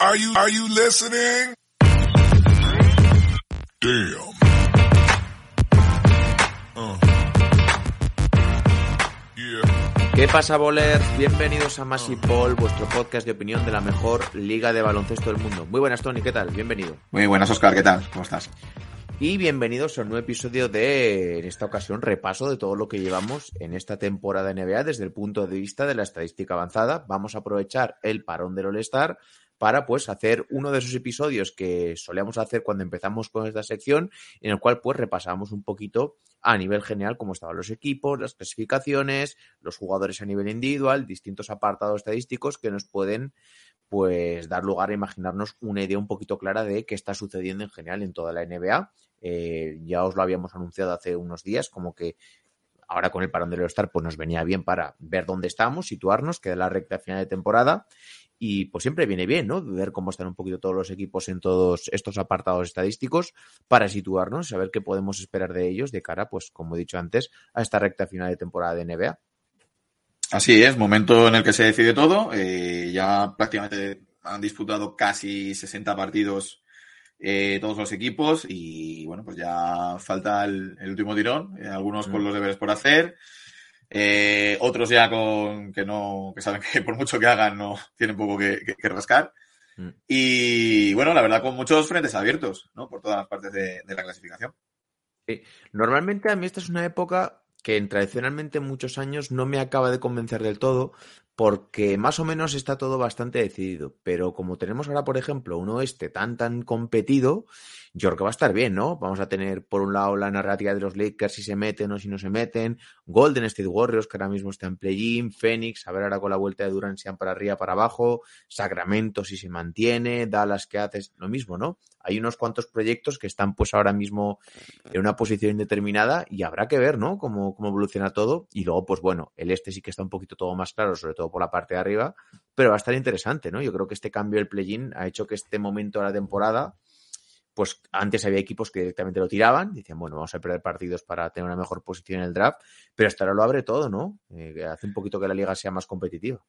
Are you, are you listening? Damn. Uh. Yeah. ¿Qué pasa, bolers? Bienvenidos a Massy Ball, vuestro podcast de opinión de la mejor liga de baloncesto del mundo. Muy buenas, Tony, ¿qué tal? Bienvenido. Muy buenas, Oscar, ¿qué tal? ¿Cómo estás? Y bienvenidos a un nuevo episodio de, en esta ocasión, repaso de todo lo que llevamos en esta temporada de NBA desde el punto de vista de la estadística avanzada. Vamos a aprovechar el parón del All-Star para pues hacer uno de esos episodios que solíamos hacer cuando empezamos con esta sección, en el cual pues repasamos un poquito a nivel general cómo estaban los equipos, las clasificaciones, los jugadores a nivel individual, distintos apartados estadísticos que nos pueden pues dar lugar a imaginarnos una idea un poquito clara de qué está sucediendo en general en toda la NBA. Eh, ya os lo habíamos anunciado hace unos días, como que ahora con el parón del All-Star pues nos venía bien para ver dónde estamos, situarnos, queda la recta final de temporada y pues siempre viene bien, ¿no? Ver cómo están un poquito todos los equipos en todos estos apartados estadísticos para situarnos, saber qué podemos esperar de ellos de cara, pues como he dicho antes, a esta recta final de temporada de NBA. Así es, momento en el que se decide todo. Eh, ya prácticamente han disputado casi 60 partidos eh, todos los equipos y bueno, pues ya falta el, el último tirón, eh, algunos con los deberes por hacer. Eh, otros ya con que no, que saben que por mucho que hagan no tienen poco que, que, que rascar. Mm. Y bueno, la verdad con muchos frentes abiertos, ¿no? Por todas las partes de, de la clasificación. Sí. Normalmente a mí esta es una época que en tradicionalmente muchos años no me acaba de convencer del todo porque más o menos está todo bastante decidido, pero como tenemos ahora, por ejemplo, un oeste tan tan competido, yo creo que va a estar bien, ¿no? Vamos a tener por un lado la narrativa de los Lakers si se meten o si no se meten, Golden State Warriors que ahora mismo está en play-in, Phoenix, a ver ahora con la vuelta de Durant sean para arriba, para abajo, Sacramento si se mantiene, Dallas que haces lo mismo, ¿no? Hay unos cuantos proyectos que están pues ahora mismo en una posición indeterminada y habrá que ver, ¿no? Cómo, cómo evoluciona todo y luego pues bueno, el este sí que está un poquito todo más claro, sobre todo por la parte de arriba, pero va a estar interesante, ¿no? Yo creo que este cambio del play-in ha hecho que este momento de la temporada pues antes había equipos que directamente lo tiraban, decían, bueno, vamos a perder partidos para tener una mejor posición en el draft, pero hasta ahora lo abre todo, ¿no? Eh, hace un poquito que la liga sea más competitiva.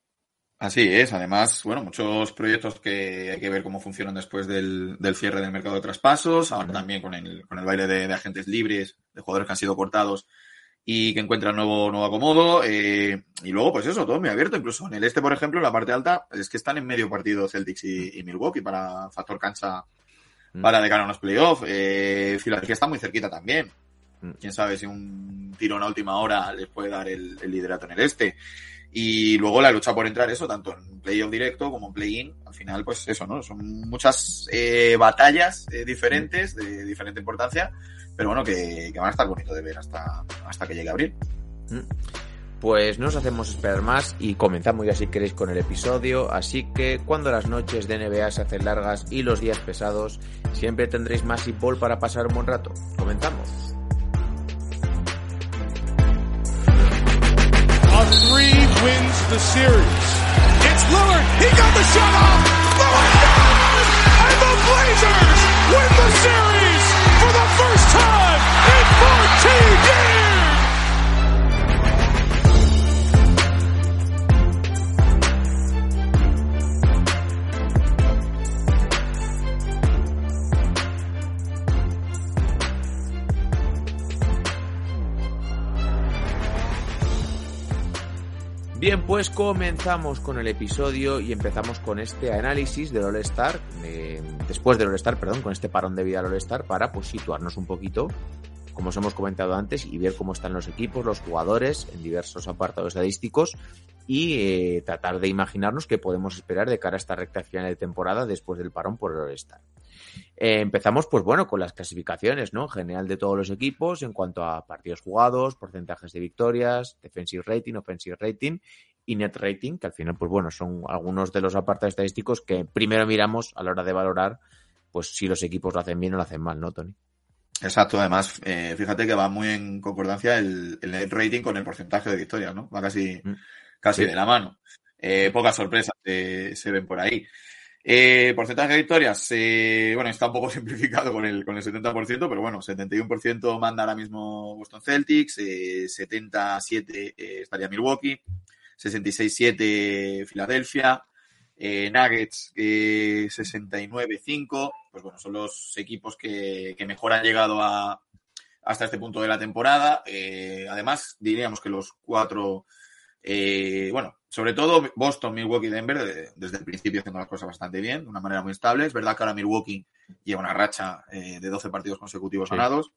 Así es, además, bueno, muchos proyectos que hay que ver cómo funcionan después del, del cierre del mercado de traspasos, ahora también con el, con el baile de, de, agentes libres, de jugadores que han sido cortados y que encuentran nuevo, nuevo acomodo. Eh, y luego, pues eso, todo muy abierto. Incluso en el este, por ejemplo, en la parte alta, es que están en medio partido Celtics y, y Milwaukee para factor cancha para de cara a unos playoffs. Eh, Filadelfia está muy cerquita también. Mm. Quién sabe si un tirón a última hora les puede dar el, el, liderato en el este. Y luego la lucha por entrar eso, tanto en playoff directo como en play-in. Al final, pues eso, ¿no? Son muchas eh, batallas eh, diferentes, de diferente importancia, pero bueno, que, que, van a estar bonito de ver hasta, hasta que llegue abril. Mm. Pues no os hacemos esperar más y comenzamos ya si queréis con el episodio. Así que cuando las noches de NBA se hacen largas y los días pesados, siempre tendréis más y ball para pasar un buen rato. Comenzamos. A wins the series. It's Lillard. He got the shot off. Lillard does! And the Blazers win the series for the first time in 14 years. Bien, pues comenzamos con el episodio y empezamos con este análisis del All-Star, eh, después del All-Star, perdón, con este parón de vida al All-Star para pues situarnos un poquito como os hemos comentado antes, y ver cómo están los equipos, los jugadores en diversos apartados estadísticos y eh, tratar de imaginarnos qué podemos esperar de cara a esta recta final de temporada después del parón por el All-Star. Eh, empezamos, pues bueno, con las clasificaciones, ¿no? En general de todos los equipos en cuanto a partidos jugados, porcentajes de victorias, defensive rating, offensive rating y net rating, que al final, pues bueno, son algunos de los apartados estadísticos que primero miramos a la hora de valorar, pues si los equipos lo hacen bien o lo hacen mal, ¿no, Tony? Exacto, además, eh, fíjate que va muy en concordancia el, el, net rating con el porcentaje de victorias, ¿no? Va casi, mm. casi sí. de la mano. Eh, pocas sorpresas eh, se ven por ahí. Eh, porcentaje de victorias, eh, bueno, está un poco simplificado con el, con el 70%, pero bueno, 71% manda ahora mismo Boston Celtics, eh, 77 estaría Milwaukee, 66-7 Filadelfia, eh, Nuggets eh, 69-5, pues bueno, son los equipos que, que, mejor han llegado a, hasta este punto de la temporada. Eh, además, diríamos que los cuatro, eh, bueno, sobre todo Boston, Milwaukee y Denver, desde el principio haciendo las cosas bastante bien, de una manera muy estable. Es verdad que ahora Milwaukee lleva una racha eh, de 12 partidos consecutivos sí. ganados.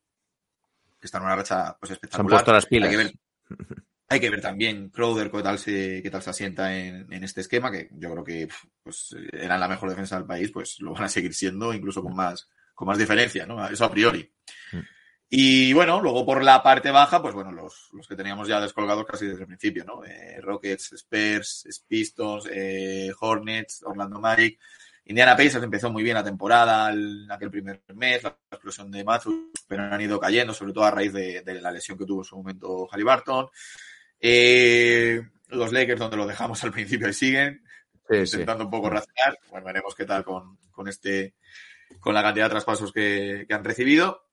Está en una racha pues espectacular. Se han puesto las pilas. Hay que ver, hay que ver también Crowder qué tal se, qué tal se asienta en, en, este esquema, que yo creo que pues, eran la mejor defensa del país, pues lo van a seguir siendo, incluso con más, con más diferencia, ¿no? Eso a priori. Mm. Y bueno, luego por la parte baja, pues bueno, los, los que teníamos ya descolgados casi desde el principio, ¿no? Eh, Rockets, Spurs, Pistons, eh, Hornets, Orlando Magic. Indiana Pacers empezó muy bien la temporada, en aquel primer mes, la explosión de Matthews, pero han ido cayendo, sobre todo a raíz de, de la lesión que tuvo en su momento Halliburton. Eh, los Lakers, donde lo dejamos al principio, y siguen, sí, intentando sí. un poco razonar. Bueno, veremos qué tal con, con este, con la cantidad de traspasos que, que han recibido.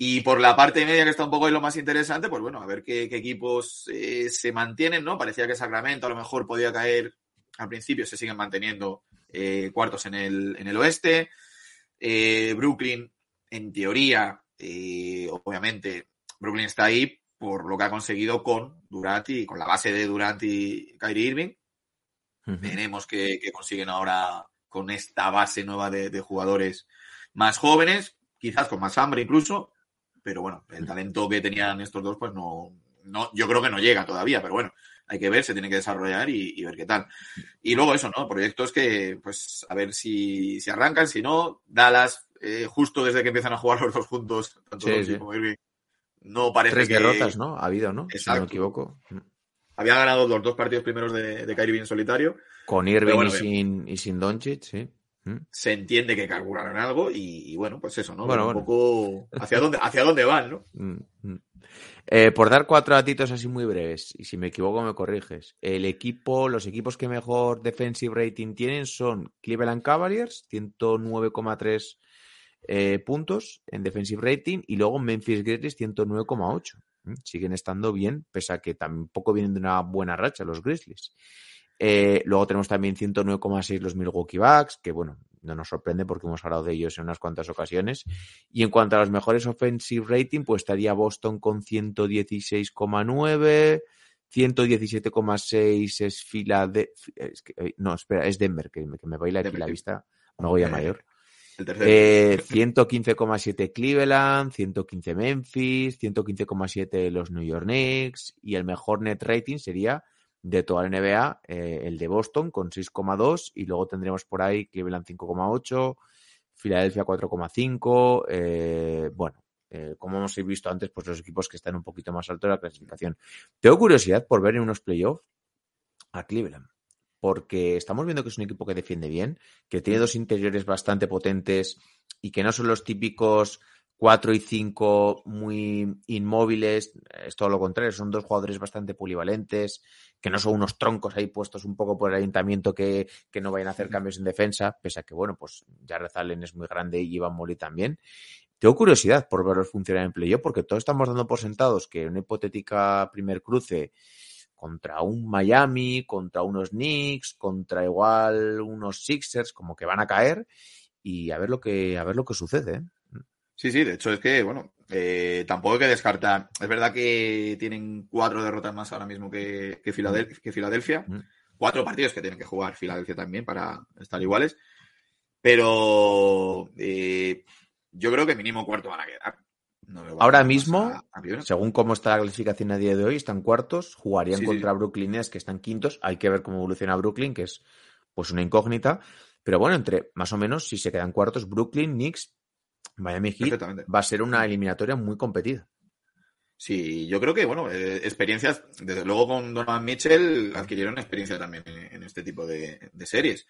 Y por la parte media, que está un poco ahí lo más interesante, pues bueno, a ver qué, qué equipos eh, se mantienen, ¿no? Parecía que Sacramento a lo mejor podía caer al principio, se siguen manteniendo eh, cuartos en el, en el oeste. Eh, Brooklyn, en teoría, eh, obviamente, Brooklyn está ahí por lo que ha conseguido con Durant y con la base de Durant y Kyrie Irving. Uh -huh. Veremos qué, qué, consiguen ahora con esta base nueva de, de jugadores más jóvenes, quizás con más hambre incluso, pero bueno, el talento que tenían estos dos, pues no, no, yo creo que no llega todavía, pero bueno, hay que ver, se tiene que desarrollar y, y ver qué tal. Y luego eso, ¿no? Proyectos que, pues, a ver si, si arrancan, si no, Dallas, eh, justo desde que empiezan a jugar los dos juntos, tanto sí, sí. como Irving, no parece Tres que... derrotas, ¿no? Ha habido, ¿no? Exacto. Si no me equivoco. Había ganado los dos partidos primeros de, de Kyrie en solitario. Con Irving bueno, y, sin, y sin Doncic, sí se entiende que carburaron algo y, y, bueno, pues eso, ¿no? Bueno, un bueno. poco hacia dónde, hacia dónde van, ¿no? Eh, por dar cuatro datitos así muy breves, y si me equivoco me corriges. El equipo, los equipos que mejor defensive rating tienen son Cleveland Cavaliers, 109,3 eh, puntos en defensive rating, y luego Memphis Grizzlies, 109,8. Siguen estando bien, pese a que tampoco vienen de una buena racha los Grizzlies. Eh, luego tenemos también 109,6 los Milwaukee Bucks, que bueno, no nos sorprende porque hemos hablado de ellos en unas cuantas ocasiones. Y en cuanto a los mejores offensive rating, pues estaría Boston con 116,9, 117,6 es. Es que, eh, no, espera, es Denver, que, que me baila aquí la vista, no voy a mayor. Eh, 115,7 Cleveland, 115 Memphis, 115,7 los New York Knicks y el mejor net rating sería de toda la NBA, eh, el de Boston con 6,2 y luego tendremos por ahí Cleveland 5,8, Filadelfia 4,5, eh, bueno, eh, como hemos visto antes, pues los equipos que están un poquito más alto de la clasificación. Tengo curiosidad por ver en unos playoffs a Cleveland, porque estamos viendo que es un equipo que defiende bien, que tiene dos interiores bastante potentes y que no son los típicos 4 y 5 muy inmóviles, es todo lo contrario, son dos jugadores bastante polivalentes, que no son unos troncos ahí puestos un poco por el ayuntamiento que, que no vayan a hacer cambios en defensa, pese a que, bueno, pues ya Rezalen es muy grande y Iván Mori también. Tengo curiosidad por verlos funcionar en playoff, porque todos estamos dando por sentados que una hipotética primer cruce contra un Miami, contra unos Knicks, contra igual unos Sixers, como que van a caer, y a ver lo que, a ver lo que sucede, ¿eh? Sí, sí, de hecho es que, bueno, eh, tampoco hay que descartar. Es verdad que tienen cuatro derrotas más ahora mismo que, que, Filadelfia, que Filadelfia. Mm. Cuatro partidos que tienen que jugar Filadelfia también para estar iguales. Pero eh, yo creo que mínimo cuarto van a quedar. No Ahora mismo, a- a Cleveland. según cómo está la clasificación a día de hoy, están cuartos, jugarían Sí, sí. contra Brooklyn Nets, que están quintos. Hay que ver cómo evoluciona Brooklyn, que es pues una incógnita. Pero bueno, entre más o menos, si se quedan cuartos, Brooklyn, Knicks, Miami Heat, va a ser una eliminatoria muy competida. Sí, yo creo que, bueno, eh, experiencias, desde luego con Donovan Mitchell adquirieron experiencia también en, en este tipo de, de series.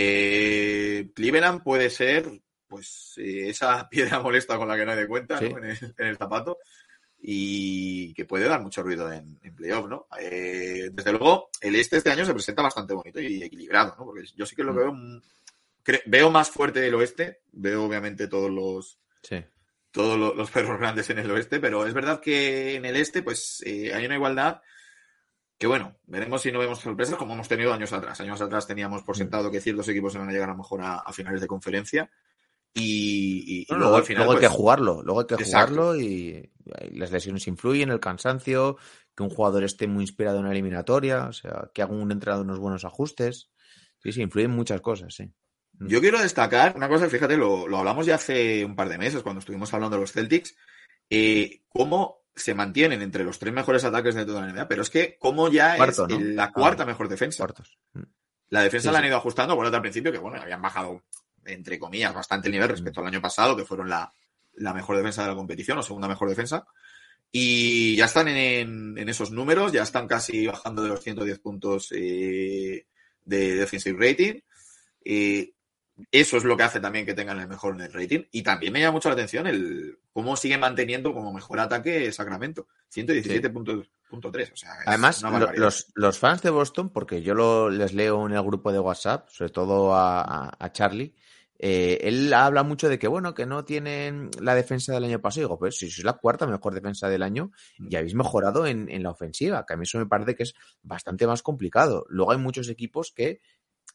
Eh, Cleveland puede ser, pues, eh, esa piedra molesta con la que nadie cuenta, Sí. ¿no? En el, en el zapato y que puede dar mucho ruido en, en playoff, ¿no? Desde luego, el este este año se presenta bastante bonito y equilibrado, ¿no? Porque yo sí que lo Mm. veo, mm, veo más fuerte el oeste, veo obviamente todos los, Sí. todos lo- los perros grandes en el oeste, pero es verdad que en el este, pues eh, hay una igualdad que, bueno, veremos si no vemos sorpresas como hemos tenido años atrás. Años atrás teníamos por Mm. sentado que ciertos equipos iban a llegar a lo mejor a, a finales de conferencia y, y- y No, luego luego, al final. luego hay pues, que jugarlo, luego hay que Exacto. jugarlo y, y las lesiones influyen, el cansancio, que un jugador esté muy inspirado en una eliminatoria, o sea, que haga un entrenador unos buenos ajustes. Sí, sí, influyen muchas cosas, sí. Yo quiero destacar una cosa, fíjate, lo, lo hablamos ya hace un par de meses cuando estuvimos hablando de los Celtics, eh, cómo se mantienen entre los tres mejores ataques de toda la NBA, pero es que cómo ya Cuarto, es ¿no? el- la Ah, cuarta mejor defensa. Cuartos. Mm. La defensa Sí, la han ido ajustando, bueno, al principio que bueno, habían bajado, entre comillas, bastante el nivel respecto al año pasado, que fueron la, la mejor defensa de la competición, o segunda mejor defensa. Y ya están en, en esos números, ya están casi bajando de los 110 puntos eh, de defensive rating. Eh, eso es lo que hace también que tengan el mejor net rating. Y también me llama mucho la atención el cómo sigue manteniendo como mejor ataque Sacramento. 117.3. O sea, es Además, los, los fans de Boston, porque yo lo, les leo en el grupo de WhatsApp, sobre todo a, a- a Charlie, eh, él habla mucho de que, bueno, que no tienen la defensa del año pasado. Y digo, pues si sois la cuarta mejor defensa del año y habéis mejorado en, en la ofensiva, que a mí eso me parece que es bastante más complicado. Luego hay muchos equipos que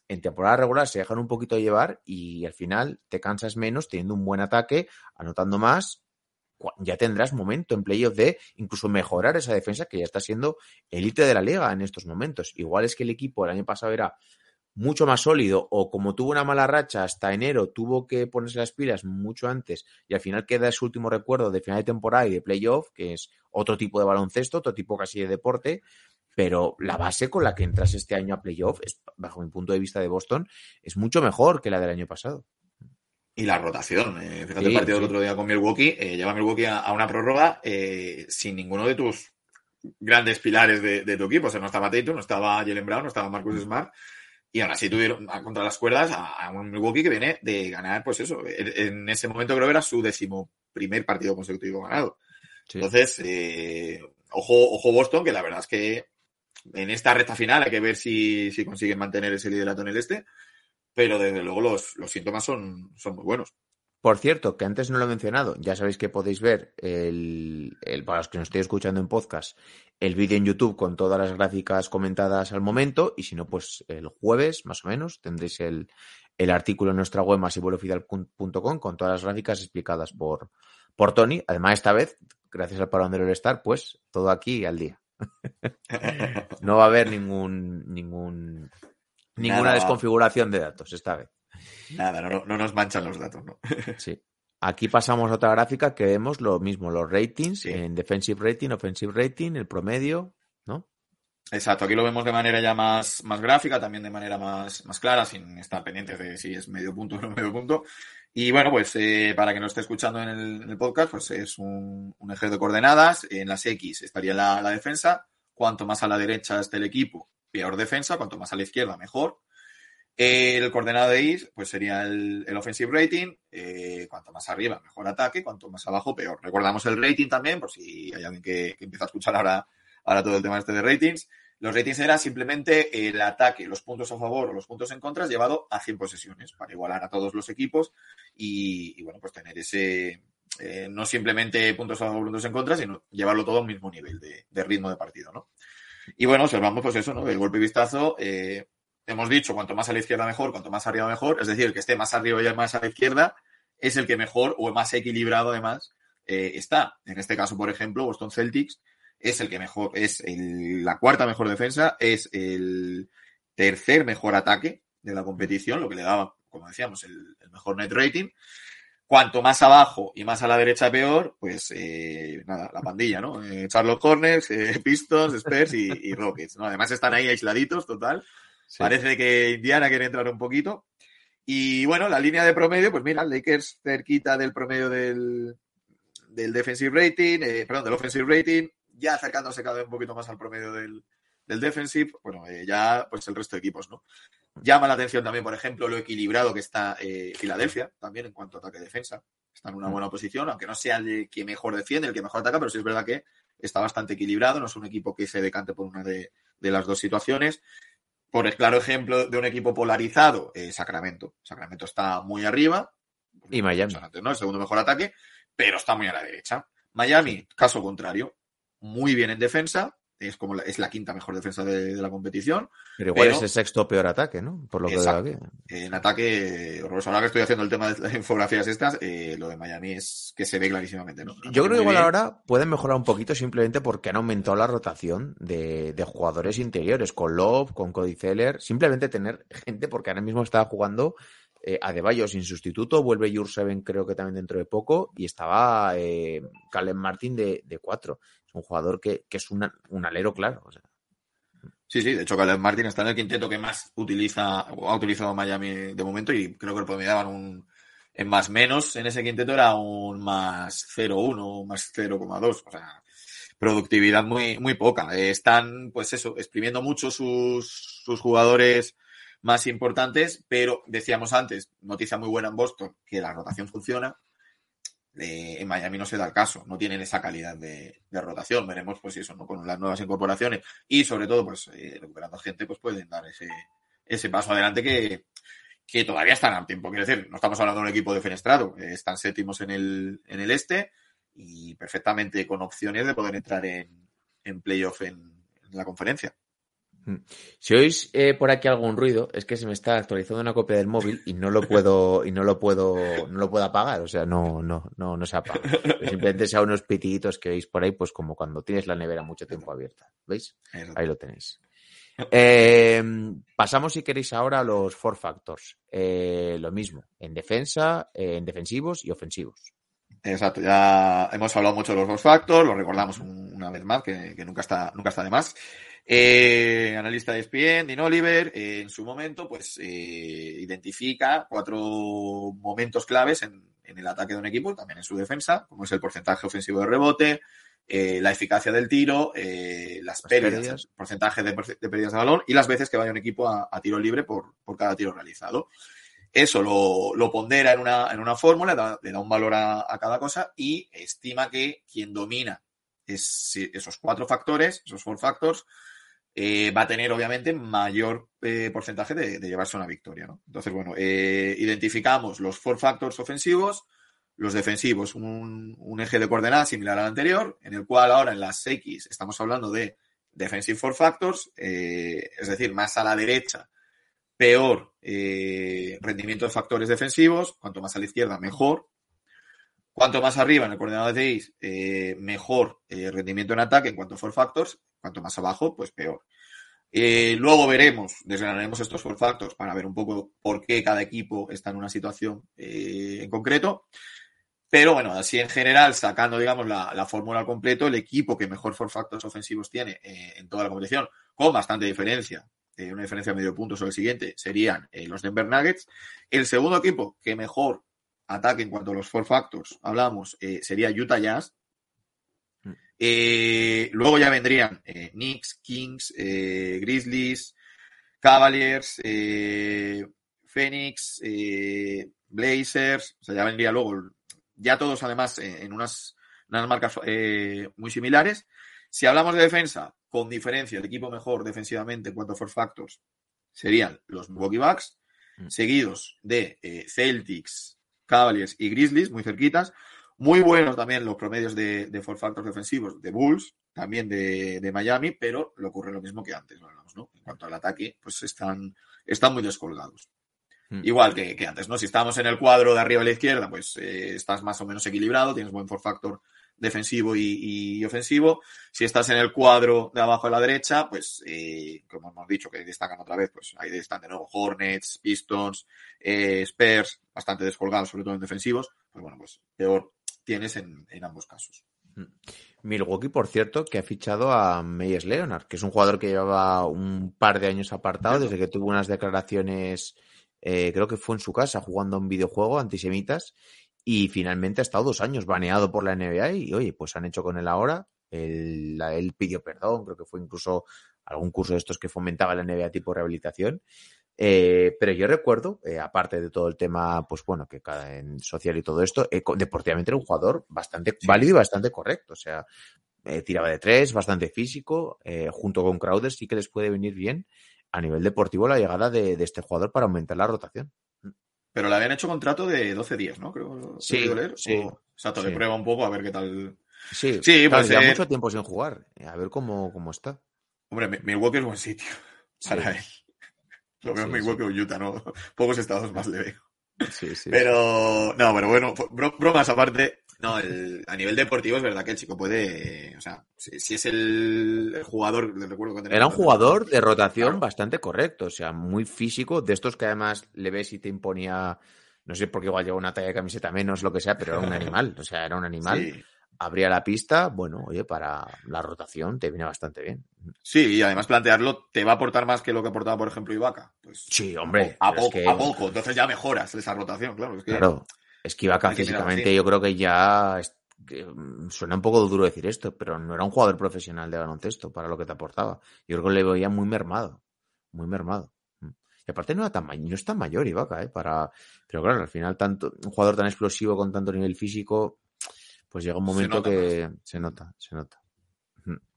en temporada regular se dejan un poquito llevar y al final te cansas menos teniendo un buen ataque, anotando más. Ya tendrás momento en playoff de incluso mejorar esa defensa que ya está siendo élite de la liga en estos momentos. Igual es que el equipo el año pasado era mucho más sólido o como tuvo una mala racha hasta enero, tuvo que ponerse las pilas mucho antes y al final queda ese último recuerdo de final de temporada y de playoff, que es otro tipo de baloncesto, otro tipo casi de deporte, pero la base con la que entras este año a playoff, es, bajo mi punto de vista de Boston, es mucho mejor que la del año pasado. Y la rotación. eh, fíjate Sí, el partido sí. del otro día con Milwaukee. eh, lleva a Milwaukee a, a una prórroga eh, sin ninguno de tus grandes pilares de, de tu equipo. O sea, no estaba Tatum, no estaba Jalen Brown, no estaba Marcus Smart. Y aún así tuvieron a- contra las cuerdas a, a un Milwaukee que viene de ganar, pues eso. En, en ese momento creo que era su décimo primer partido consecutivo ganado. Sí. Entonces, eh, ojo, ojo Boston, que la verdad es que en esta recta final hay que ver si, si consiguen mantener ese liderato en el este. Pero desde luego los, los síntomas son, son muy buenos. Por cierto, que antes no lo he mencionado, ya sabéis que podéis ver el, el- para los que nos estéis escuchando en podcast, el vídeo en YouTube con todas las gráficas comentadas al momento, y si no, pues el jueves, más o menos, tendréis el, el artículo en nuestra web masivolofidal.com con todas las gráficas explicadas por, por Tony. Además, esta vez, gracias al parón del All-Star, pues todo aquí al día. No va a haber ningún, ningún, ninguna Nada. desconfiguración de datos esta vez. Nada, no, no nos manchan los datos, ¿no? Sí. Aquí pasamos a otra gráfica que vemos lo mismo, los ratings Sí. en defensive rating, offensive rating, el promedio, ¿no? Exacto, aquí lo vemos de manera ya más, más gráfica, también de manera más, más clara, sin estar pendientes de si es medio punto o no medio punto. Y bueno, pues eh, para quien lo esté escuchando en el, podcast, pues es un, un eje de coordenadas. En las X estaría la, la defensa. Cuanto más a la derecha esté el equipo, peor defensa. Cuanto más a la izquierda, mejor. El coordenado de Y, pues sería el, el offensive rating. Eh, cuanto más arriba, mejor ataque. Cuanto más abajo, peor. Recordamos el rating también, por si hay alguien que, que empieza a escuchar ahora, ahora todo el tema este de ratings. Los ratings era simplemente el ataque, los puntos a favor o los puntos en contra llevado a 100 posesiones para igualar a todos los equipos y, bueno, pues tener ese, eh, no simplemente puntos a favor, puntos en contra, sino llevarlo todo a un mismo nivel de, de ritmo de partido, ¿no? Y bueno, observamos pues eso, ¿no? El golpe y vistazo, eh, hemos dicho cuanto más a la izquierda mejor, cuanto más arriba mejor, es decir, el que esté más arriba y más a la izquierda es el que mejor o más equilibrado además eh, está. En este caso, por ejemplo, Boston Celtics es el que mejor, es el- la cuarta mejor defensa, es el tercer mejor ataque de la competición, lo que le daba, como decíamos, el, el mejor net rating. Cuanto más abajo y más a la derecha peor, pues eh, nada, la pandilla, ¿no? Eh, Charlotte Hornets, eh, Pistons, Spurs y, y Rockets, ¿no? Además están ahí aisladitos, total. Sí. Parece que Indiana quiere entrar un poquito. Y bueno, la línea de promedio, pues mira, Lakers cerquita del promedio del, del defensive rating, eh, perdón, del offensive rating, ya acercándose cada vez un poquito más al promedio del, del defensive, bueno, eh, ya pues el resto de equipos, ¿no? Llama la atención también, por ejemplo, lo equilibrado que está eh, Filadelfia, también en cuanto a ataque-defensa. Está en una buena posición, aunque no sea el que mejor defiende, el que mejor ataca, pero sí es verdad que está bastante equilibrado, no es un equipo que se decante por una de, de las dos situaciones. Por el claro ejemplo de un equipo polarizado, eh, Sacramento. Sacramento está muy arriba. Y Miami. Antes, ¿no? El segundo mejor ataque, pero está muy a la derecha. Miami, caso contrario, muy bien en defensa, es como la, es la quinta mejor defensa de, de la competición. Pero igual Pero- es el sexto peor ataque, ¿no? Por lo que veo Exacto. aquí. En ataque, ahora que estoy haciendo el tema de las infografías estas, eh, lo de Miami es que se ve clarísimamente, ¿no? Yo creo que igual ahora pueden mejorar un poquito simplemente porque han aumentado la rotación de, de jugadores interiores, con Love, con Cody Zeller, simplemente tener gente, porque ahora mismo estaba jugando eh, Adebayo sin sustituto, vuelve Jurseven creo que también dentro de poco, y estaba eh, Caleb Martin de, de cuatro. Es un jugador que, que es una- un alero claro. Sí, sí, de hecho Caleb Martin está en el quinteto que más utiliza o ha utilizado Miami de momento y creo que lo promediaban un en más menos en ese quinteto era un más 0,1, más 0,2, o sea, productividad muy, muy poca. Eh, están, pues eso, exprimiendo mucho sus, sus jugadores más importantes, pero decíamos antes, noticia muy buena en Boston, que la rotación funciona. Eh, en Miami no se da el caso, no tienen esa calidad de, rotación. Veremos, pues eso, ¿no? Con las nuevas incorporaciones y sobre todo, pues eh, recuperando gente, pues pueden dar ese, ese paso adelante que, que todavía están a tiempo. Quiero decir, no estamos hablando de un equipo defenestrado, eh, están séptimos en el, en el este y perfectamente con opciones de poder entrar en, en playoff en la conferencia. Si oís eh, por aquí algún ruido, es que se me está actualizando una copia del móvil y no lo puedo, y no lo puedo, no lo puedo apagar, o sea, no, no, no, no se apaga. Pero simplemente sea unos pitiditos que oís por ahí, pues como cuando tienes la nevera mucho tiempo abierta. ¿Veis? Ahí lo tenéis. Eh, pasamos, si queréis, ahora a los four factors. Eh, lo mismo, en defensa, eh, en defensivos y ofensivos. Exacto, ya hemos hablado mucho de los dos factors, lo recordamos un- una vez más, que, que nunca, está, nunca está de más. Eh, analista de ESPN, Dean Oliver, eh, en su momento, pues eh, identifica cuatro momentos claves en, en el ataque de un equipo, también en su defensa, como es el porcentaje ofensivo de rebote, la eficacia del tiro, las, Las pérdidas, pérdidas. el porcentaje de, pérdidas de balón y las veces que vaya un equipo a, a tiro libre por, por cada tiro realizado. Eso lo, lo pondera en una, en una fórmula, da- le da un valor a, a cada cosa y estima que quien domina es- esos cuatro factores, esos four factors, eh, va a tener obviamente mayor eh, porcentaje de, de llevarse una victoria. ¿no? Entonces, bueno, eh, identificamos los four factors ofensivos, los defensivos, un, un eje de coordenadas similar al anterior, en el cual ahora en las X estamos hablando de defensive four factors, eh, es decir, más a la derecha, peor eh, rendimiento de factores defensivos, cuanto más a la izquierda, mejor. Cuanto más arriba en el coordenado de eh, mejor eh, rendimiento en ataque en cuanto a four factors, cuanto más abajo, pues peor. Eh, luego veremos, desgranaremos estos four factors para ver un poco por qué cada equipo está en una situación en concreto. Pero bueno, así en general, sacando, digamos, la, la fórmula al completo, el equipo que mejor four factors ofensivos tiene en toda la competición, con bastante diferencia, una diferencia de medio punto sobre el siguiente, serían los Denver Nuggets. El segundo equipo que mejor ataque en cuanto a los four factors, hablamos, eh, sería Utah Jazz. Eh, luego ya vendrían eh, Knicks, Kings, Grizzlies, Cavaliers, Phoenix, Blazers, o sea, ya vendría luego, ya todos además en unas, unas marcas muy similares. Si hablamos de defensa, con diferencia, el equipo mejor defensivamente en cuanto a four factors serían los Milwaukee Bucks, Mm. seguidos de Celtics, Cavaliers y Grizzlies, muy cerquitas. Muy buenos también los promedios de, de four factors defensivos de Bulls, también de, de Miami, pero le ocurre lo mismo que antes, ¿no? En cuanto al ataque, pues están, están muy descolgados. Mm. Igual que, que antes, ¿no? Si estamos en el cuadro de arriba a la izquierda, pues eh, estás más o menos equilibrado, tienes buen four factor defensivo y, ofensivo. Si estás en el cuadro de abajo a la derecha, pues, eh, como hemos dicho, que destacan otra vez, pues ahí están de nuevo Hornets, Pistons, eh, Spurs, bastante descolgados, sobre todo en defensivos. Pues bueno, pues peor tienes en, en ambos casos. Milwaukee, por cierto, que ha fichado a Meyers Leonard, que es un jugador que llevaba un par de años apartado desde que tuvo unas declaraciones, eh, creo que fue en su casa, jugando un videojuego antisemitas, y finalmente ha estado dos años baneado por la NBA y, oye, pues han hecho con él ahora. Él, la- él pidió perdón, creo que fue incluso algún curso de estos que fomentaba la NBA tipo rehabilitación. Eh, pero yo recuerdo, eh, aparte de todo el tema, pues bueno, que cada en social y todo esto, eh, deportivamente era un jugador bastante válido y bastante correcto. O sea, eh, tiraba de tres, bastante físico, eh, junto con Crowder sí que les puede venir bien a nivel deportivo la llegada de, de este jugador para aumentar la rotación. Pero le habían hecho contrato de 12 días, ¿no? Creo Sí, leer. O- exacto, sí. prueba un poco a ver qué tal. Sí, Sí, claro, pues, lleva eh, mucho tiempo sin jugar. eh, A ver cómo, cómo está. Hombre, Mi- Milwaukee es buen sitio para él. Lo veo en Milwaukee o Utah, ¿no? Pocos estados más le veo. Sí, sí. Pero, no, pero bueno, bro- bromas aparte. No, el- a nivel deportivo es verdad que el chico puede. O sea, si, si es el, el jugador, le recuerdo que Era un jugador de rotación Claro. bastante correcto, o sea, muy físico, de estos que además le ves y te imponía, no sé por qué igual lleva una talla de camiseta menos, lo que sea, pero era un animal, o sea, era un animal. Sí. Abría la pista, bueno, oye, para la rotación te viene bastante bien. Sí, y además plantearlo te va a aportar más que lo que aportaba, por ejemplo, Ibaka. Pues, Sí, hombre, A, es poco, que- a poco, entonces ya mejoras esa rotación, claro. Es que, Claro, es que Ibaka físicamente yo creo que ya es- que, mm, suena un poco duro decir esto, pero no era un jugador profesional de baloncesto para lo que te aportaba. Yo creo que le veía muy mermado, muy mermado. Mm. Y aparte no, era tan, no es tan mayor Ibaka, ¿eh? Para, pero claro, al final tanto, un jugador tan explosivo con tanto nivel físico, pues llega un momento que se nota, se nota.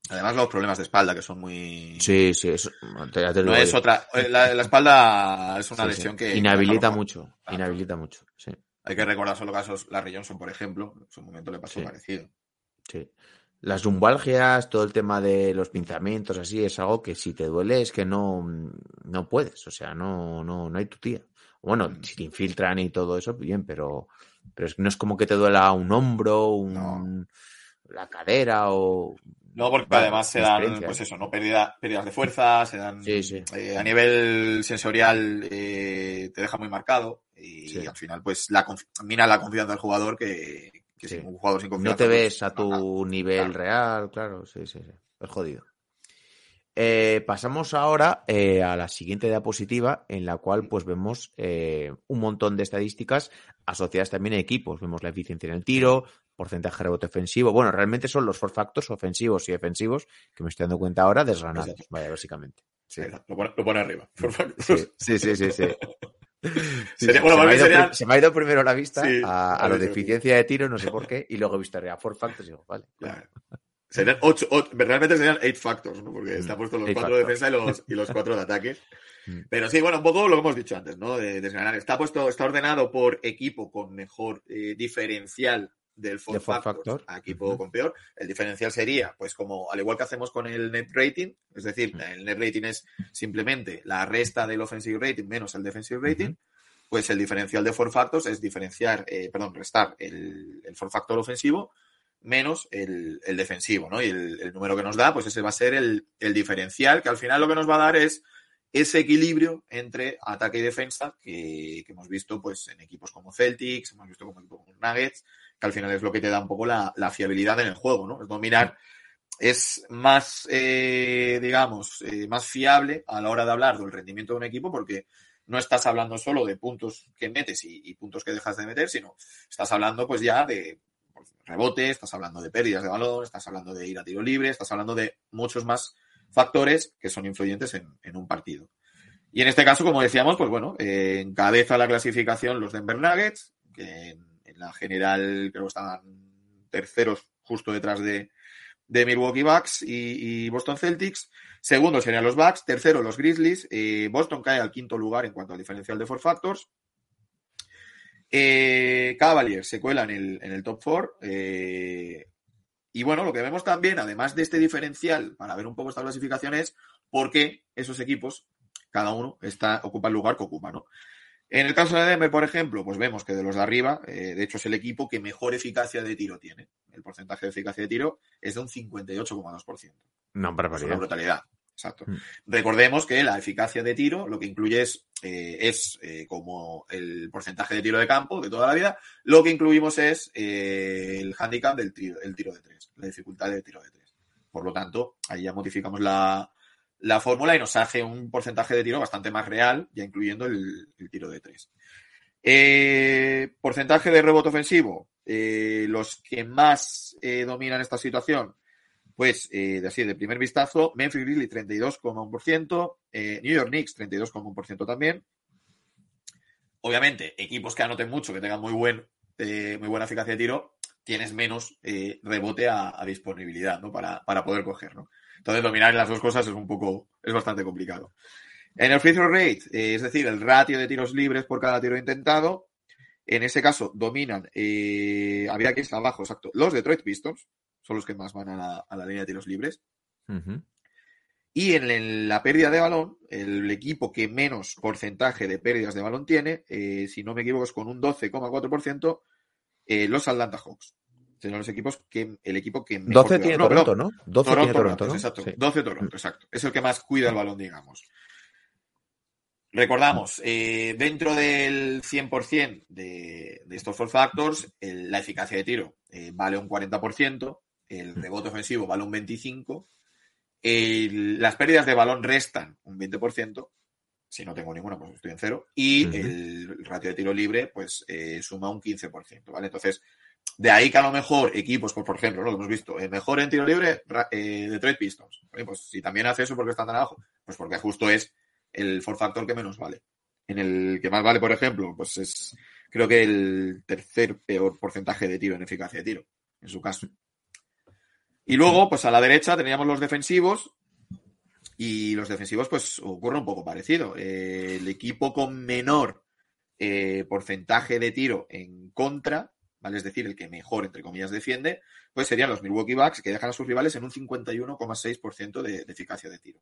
Además, los problemas de espalda, que son muy. Sí, sí, eso, te- ya te No es otra. eh, La, la espalda es una Sí, sí. lesión que. Inhabilita mucho, inhabilita mucho, sí. Hay que recordar solo casos. Larry Johnson, por ejemplo, en su momento le pasó Sí. parecido. Sí. Las lumbalgias, todo el tema de los pinzamientos, así, es algo que si te duele es que no, no puedes, o sea, no, no, no hay tu tía. Bueno, Mm. si te infiltran y todo eso, bien, pero, pero es que no es como que te duela un hombro, un, No. la cadera o... No, porque Vale, además se dan, pues ¿eh? eso, no pérdida, pérdidas de fuerza, se dan Sí, sí. eh, a nivel sensorial eh, te deja muy marcado y Sí. al final pues la mina la confianza del jugador que, que un jugador sin confianza. No te pues, ves a tu nivel Claro. real, claro, sí, sí, sí. Es jodido. Eh, pasamos ahora a la siguiente diapositiva, en la cual pues vemos un montón de estadísticas asociadas también a equipos. Vemos la eficiencia en el tiro, porcentaje de rebote ofensivo. Bueno, realmente son los four factors ofensivos y defensivos que me estoy dando cuenta ahora desgranados, Exacto. vaya, básicamente. Sí. Lo pone, lo pone arriba. por favor. Sí, sí, sí, sí. Sería- bueno, se, me ha ido, serían- pri- se me ha ido primero la vista a, a lo de eficiencia de tiro, no sé por qué, y luego he visto arriba four factors y digo, vale. Claro. Serían ocho, ocho- realmente serían eight factors, ¿no? Porque Mm, está puesto los eight cuatro de factors. defensa y los, y los cuatro de ataque. Mm. Pero sí, bueno, un poco lo que hemos dicho antes, ¿no? De desgranar. Está puesto, está ordenado por equipo con mejor eh, diferencial del four De factor. a equipo con peor. El diferencial sería, pues como al igual que hacemos con el net rating, es decir, el net rating es simplemente la resta del offensive rating menos el defensive rating, pues el diferencial de four factors es diferenciar, eh, perdón, restar el, el four factor ofensivo menos el, el defensivo, ¿no? Y el, el número que nos da, pues ese va a ser el, el diferencial, que al final lo que nos va a dar es ese equilibrio entre ataque y defensa que, que hemos visto pues en equipos como Celtics, hemos visto como equipos como Nuggets, que al final es lo que te da un poco la, la fiabilidad en el juego, ¿no? Es dominar, es más, eh, digamos, eh, más fiable a la hora de hablar del rendimiento de un equipo porque no estás hablando solo de puntos que metes y, puntos que dejas de meter, sino estás hablando pues ya de pues, rebote, estás hablando de pérdidas de balón, estás hablando de ir a tiro libre, estás hablando de muchos más factores que son influyentes en, en un partido. Y en este caso, como decíamos, pues bueno, eh, encabeza la clasificación los Denver Nuggets, que la general creo que estaban terceros justo detrás de, de Milwaukee Bucks y, Boston Celtics. Segundo serían los Bucks. Tercero los Grizzlies. Eh, Boston cae al quinto lugar en cuanto al diferencial de four factors. Eh, Cavaliers se cuela en el, en el top four. eh, y bueno, lo que vemos también, además de este diferencial, para ver un poco esta clasificación, es por qué esos equipos, cada uno, está, ocupa el lugar que ocupa, ¿no? En el caso de Denver, por ejemplo, pues vemos que de los de arriba, eh, de hecho es el equipo que mejor eficacia de tiro tiene. El porcentaje de eficacia de tiro es de un 58,2%. No, Es una barbaridad. brutalidad. Exacto. Mm. Recordemos que la eficacia de tiro lo que incluye es, eh, es eh, como el porcentaje de tiro de campo de toda la vida. Lo que incluimos es el handicap del tiro, el tiro de tres, la dificultad del tiro de tres. Por lo tanto, ahí ya modificamos la, la fórmula y nos hace un porcentaje de tiro bastante más real, ya incluyendo el, tiro de tres. Eh, porcentaje de rebote ofensivo. Eh, los que más eh, dominan esta situación, pues eh, de así, de primer vistazo, Memphis Grizzlies 32,1%, eh, New York Knicks 32,1% también. Obviamente, equipos que anoten mucho, que tengan muy, buen, muy buena eficacia de tiro, tienes menos rebote a, a disponibilidad ¿no? para, para poder coger. ¿no? Entonces, dominar las dos cosas es un poco, es bastante complicado. En el free throw rate, eh, es decir, el ratio de tiros libres por cada tiro intentado, en ese caso dominan, eh, había que ir abajo, exacto, los Detroit Pistons, son los que más van a la, a la línea de tiros libres. Y en, en la pérdida de balón, el equipo que menos porcentaje de pérdidas de balón tiene, eh, si no me equivoco, es con un 12,4%, eh, los Atlanta Hawks. Son los equipos que el equipo que mejor 12 cuida- tiene no, Toronto, ¿no? 12 tiene Toronto, Raptors, ¿no? exacto. Sí. 12 Toronto, exacto. Es el que más cuida el balón, digamos. Recordamos, eh, dentro del 100% de, de estos four factors, el- la eficacia de tiro eh, vale un 40%, el rebote ofensivo vale un 25%, el- las pérdidas de balón restan un 20%, si no tengo ninguna, pues estoy en cero, y Ujú. el ratio de tiro libre, pues eh, suma un 15%, ¿vale? Entonces, de ahí que a lo mejor equipos, pues, por ejemplo, lo hemos visto, eh, mejor en tiro libre, eh, Detroit Pistons. Pues si también hace eso, porque están tan abajo? Pues porque justo es el for factor que menos vale. En el que más vale, por ejemplo, pues es creo que el tercer peor porcentaje de tiro en eficacia de tiro, en su caso. Y luego, pues a la derecha teníamos los defensivos. Y los defensivos, pues ocurre un poco parecido. Eh, el equipo con menor eh, porcentaje de tiro en contra. Es decir, el que mejor, entre comillas, defiende, pues serían los Milwaukee Bucks, que dejan a sus rivales en un 51,6% de, de eficacia de tiro.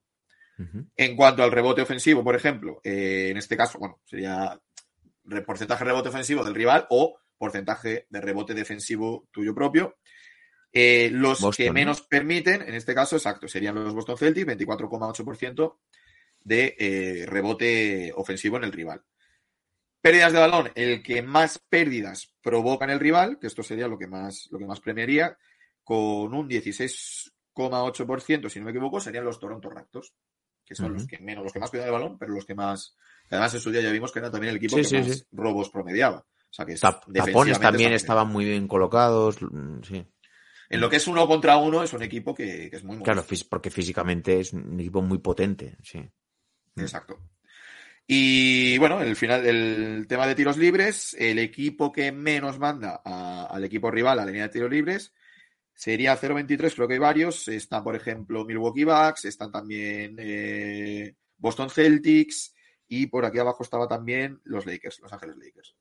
En cuanto al rebote ofensivo, por ejemplo, eh, en este caso, bueno, sería porcentaje de rebote ofensivo del rival o porcentaje de rebote defensivo tuyo propio. Eh, los Boston, que ¿no? menos permiten, en este caso, exacto, serían los Boston Celtics, 24,8% de eh, rebote ofensivo en el rival. Pérdidas de balón, el que más pérdidas provoca en el rival, que esto sería lo que más, lo que más premiaría, con un 16,8%, si no me equivoco, serían los Toronto Raptors, que son los que menos, los que más cuidan el balón, pero los que más, además en su día ya vimos que era también el equipo Sí, que sí, más sí. robos promediaba. O sea que Tap- tapones también estaban muy bien colocados. mm, Sí. En lo que es uno contra uno, es un equipo que, que es muy Claro, porque físicamente es un equipo muy potente. Sí. Exacto. Y bueno, el final, el tema de tiros libres, el equipo que menos manda al equipo rival a la línea de tiros libres sería 0-23, creo que hay varios. Están, por ejemplo, Milwaukee Bucks, están también eh, Boston Celtics y por aquí abajo estaba también los Lakers, Los Ángeles Lakers.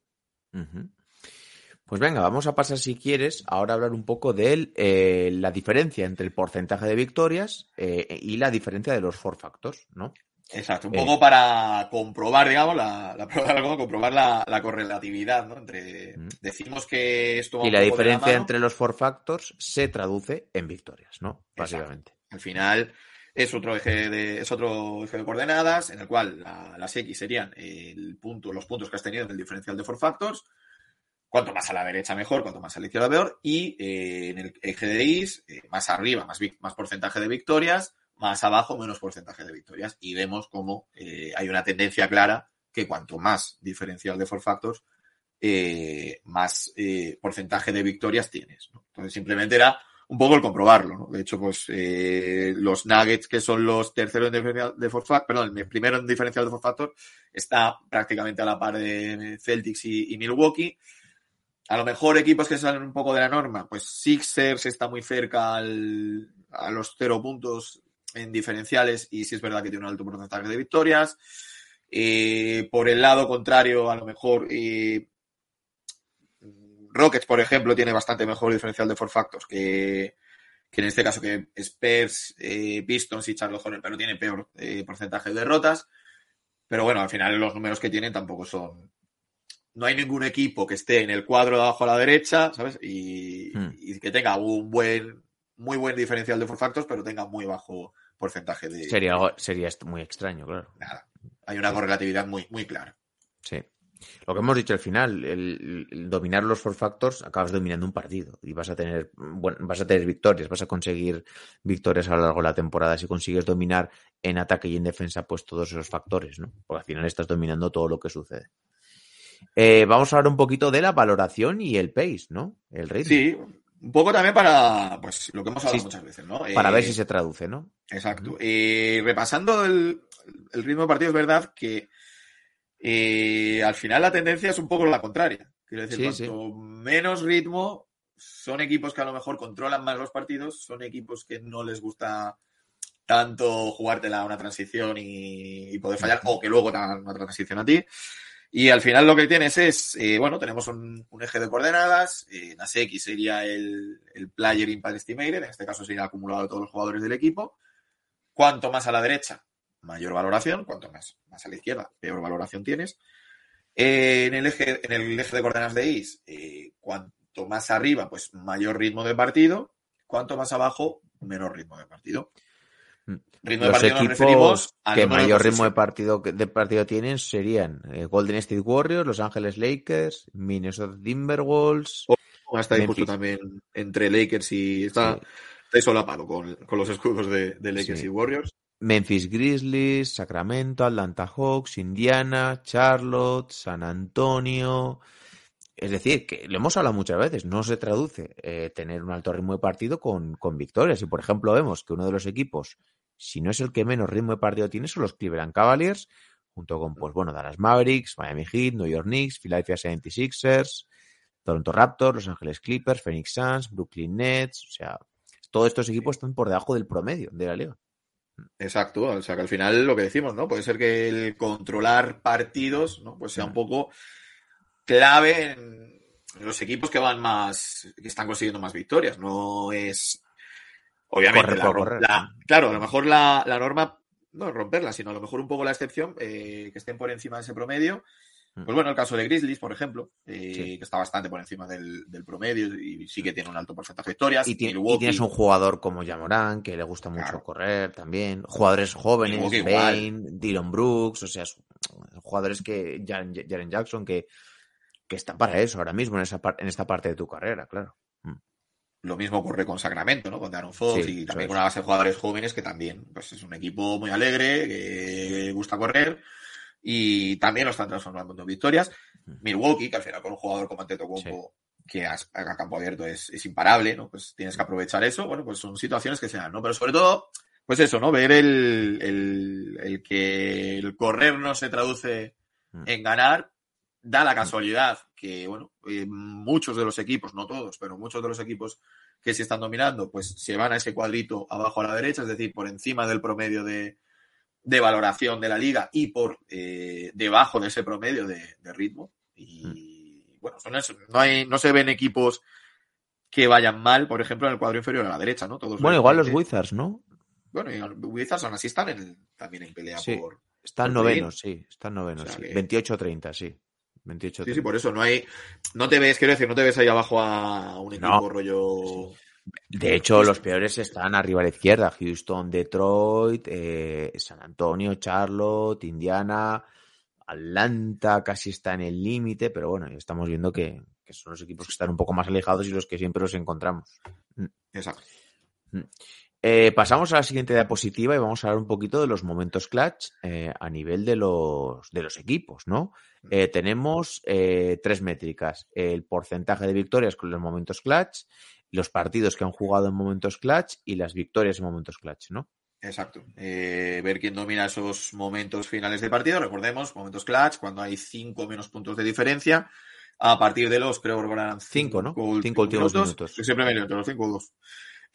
Pues venga, vamos a pasar, si quieres, ahora a hablar un poco de eh, la diferencia entre el porcentaje de victorias eh, y la diferencia de los four factors, ¿no? Exacto, un Eh. poco para comprobar, digamos, la, la prueba de algo, comprobar la, la correlatividad, ¿no? Entre, Mm. decimos que esto va Y un la poco de diferencia mano. entre los four factors se traduce en victorias, ¿no? Exacto. Básicamente. Al final es otro eje de, es otro eje de coordenadas en el cual la- las X serían el punto, los puntos que has tenido en el diferencial de four factors. Cuanto más a la derecha mejor, cuanto más a la izquierda peor. Y eh, en el eje de Is, eh, más arriba, más, más porcentaje de victorias, más abajo, menos porcentaje de victorias. Y vemos cómo eh, hay una tendencia clara que cuanto más diferencial de four factors, eh, más eh, porcentaje de victorias tienes. Entonces simplemente era un poco el comprobarlo. De hecho, pues los Nuggets, que son los terceros en diferencial de four factor, perdón, el primero en diferencial de four factor, está prácticamente a la par de Celtics y, Milwaukee. A lo mejor equipos que salen un poco de la norma, pues Sixers está muy cerca a los cero puntos en diferenciales y sí es verdad que tiene un alto porcentaje de victorias. Eh, por el lado contrario, a lo mejor eh, Rockets, por ejemplo, tiene bastante mejor diferencial de four factors que, que en este caso que Spurs, eh, Pistons y Charlotte Hornets, pero tiene peor porcentaje de derrotas. Pero bueno, al final los números que tienen tampoco son. No hay ningún equipo que esté en el cuadro de abajo a la derecha, ¿sabes? Y, Hmm. y que tenga un buen, muy buen diferencial de for factors, pero tenga muy bajo porcentaje de. Sería, sería muy extraño, claro. Nada. Hay una correlatividad muy, muy clara. Sí. Lo que hemos dicho al final, el, el dominar los four factors, acabas dominando un partido y vas a tener bueno, vas a tener victorias, vas a conseguir victorias a lo largo de la temporada si consigues dominar en ataque y en defensa pues todos esos factores, ¿no? Porque al final estás dominando todo lo que sucede. Eh, vamos a hablar un poquito de la valoración y el pace, ¿no? El ritmo. Sí, un poco también para, pues, lo que hemos hablado Sí, muchas veces, ¿no? Para ver Eh, si se traduce, ¿no? Exacto. Eh, repasando el, el ritmo de partido, es verdad que eh, al final la tendencia es un poco la contraria. Quiero decir, Sí, cuanto menos ritmo, son equipos que a lo mejor controlan más los partidos, son equipos que no les gusta tanto jugártela a una transición y, y poder fallar, o que luego te hagan una transición a ti. Y al final lo que tienes es, eh, bueno, tenemos un, un eje de coordenadas, eh, Naseki sería el, el player impact estimated, en este caso sería el acumulado de todos los jugadores del equipo. Cuanto más a la derecha, mayor valoración, cuanto más, más a la izquierda, peor valoración tienes. Eh, en, el eje, en el eje de coordenadas de Is, eh, cuanto más arriba, pues mayor ritmo de partido, cuanto más abajo, menor ritmo de partido. Mm. Ritmo de Los partido nos equipos referimos al que mayor ritmo de partido, de partido tienen serían eh, Golden State Warriors, Los Ángeles Lakers, Minnesota Timberwolves. Está ahí Memphis. justo también entre Lakers y está, Sí. Solapado con, con los escudos de, de Lakers Sí. y Warriors. Memphis Grizzlies, Sacramento, Atlanta Hawks, Indiana, Charlotte, San Antonio. Es decir, que lo hemos hablado muchas veces, no se traduce eh, tener un alto ritmo de partido con, con victorias. Y por ejemplo, vemos que uno de los equipos, si no es el que menos ritmo de partido tiene, son los Cleveland Cavaliers, junto con, pues bueno, Dallas Mavericks, Miami Heat, New York Knicks, Philadelphia 76ers, Toronto Raptors, Los Ángeles Clippers, Phoenix Suns, Brooklyn Nets. O sea, todos estos equipos están por debajo del promedio de la liga. Exacto, o sea que al final lo que decimos, ¿no? Puede ser que el controlar partidos, ¿no? Pues sea un poco clave en los equipos que van más, que están consiguiendo más victorias. No es, obviamente, Correr la, correr. la- claro, a lo mejor la, la norma no romperla, sino a lo mejor un poco la excepción, eh, que estén por encima de ese promedio. Mm. Pues bueno, el caso de Grizzlies, por ejemplo, eh, Sí. que está bastante por encima del, del promedio y sí que tiene un alto porcentaje de victorias. Y, tienes un jugador como Yamorán, que le gusta mucho Claro. correr también. Jugadores jóvenes. Bane, Dylan Brooks, o sea, jugadores que, Jaren, Jaren Jackson, que, que están para eso ahora mismo en, esa en esta parte de tu carrera, claro. Lo mismo ocurre con Sacramento, ¿no? Con Darren Fox Sí, y también con una base de jugadores jóvenes que también, pues es un equipo muy alegre, que gusta correr y también lo están transformando en victorias. Milwaukee, que al final con un jugador como Antetokounmpo que a, a campo abierto es, es imparable, ¿no? Pues tienes que aprovechar eso. Bueno, pues son situaciones que se dan, ¿no? Pero sobre todo, pues eso, ¿no? Ver el, el, el que el correr no se traduce Mm. en ganar, da la casualidad que, bueno, eh, muchos de los equipos, no todos, pero muchos de los equipos que se están dominando, pues se van a ese cuadrito abajo a la derecha, es decir, por encima del promedio de, de valoración de la liga y por eh, debajo de ese promedio de, de ritmo. Y bueno, son eso. No, hay, no se ven equipos que vayan mal, por ejemplo, en el cuadro inferior a la derecha, ¿no? Todos Bueno, igual los Wizards, ¿no? Bueno, y los Wizards aún así están en- también en pelea Sí. por. Están por novenos, sí. Están novenos, O sea sí. que- 28-30, sí. 28 Sí, sí, por eso no hay. No te ves, quiero decir, no te ves ahí abajo a un equipo No. rollo. De hecho, los peores están arriba a la izquierda. Houston, Detroit, eh, San Antonio, Charlotte, Indiana, Atlanta casi está en el límite, pero bueno, ya estamos viendo que, que son los equipos que están un poco más alejados y los que siempre los encontramos. Exacto. Eh, pasamos a la siguiente diapositiva y vamos a hablar un poquito de los momentos clutch eh, a nivel de los, de los equipos, ¿no? Eh, tenemos eh, tres métricas. El porcentaje de victorias con los momentos clutch, los partidos que han jugado en momentos clutch y las victorias en momentos clutch, ¿no? Exacto. Eh, ver quién domina esos momentos finales de partido. Recordemos, momentos clutch, cuando hay cinco menos puntos de diferencia. A partir de los, creo que eran Cinco, ¿no? Cinco últimos minutos. Yo siempre me los cinco o dos.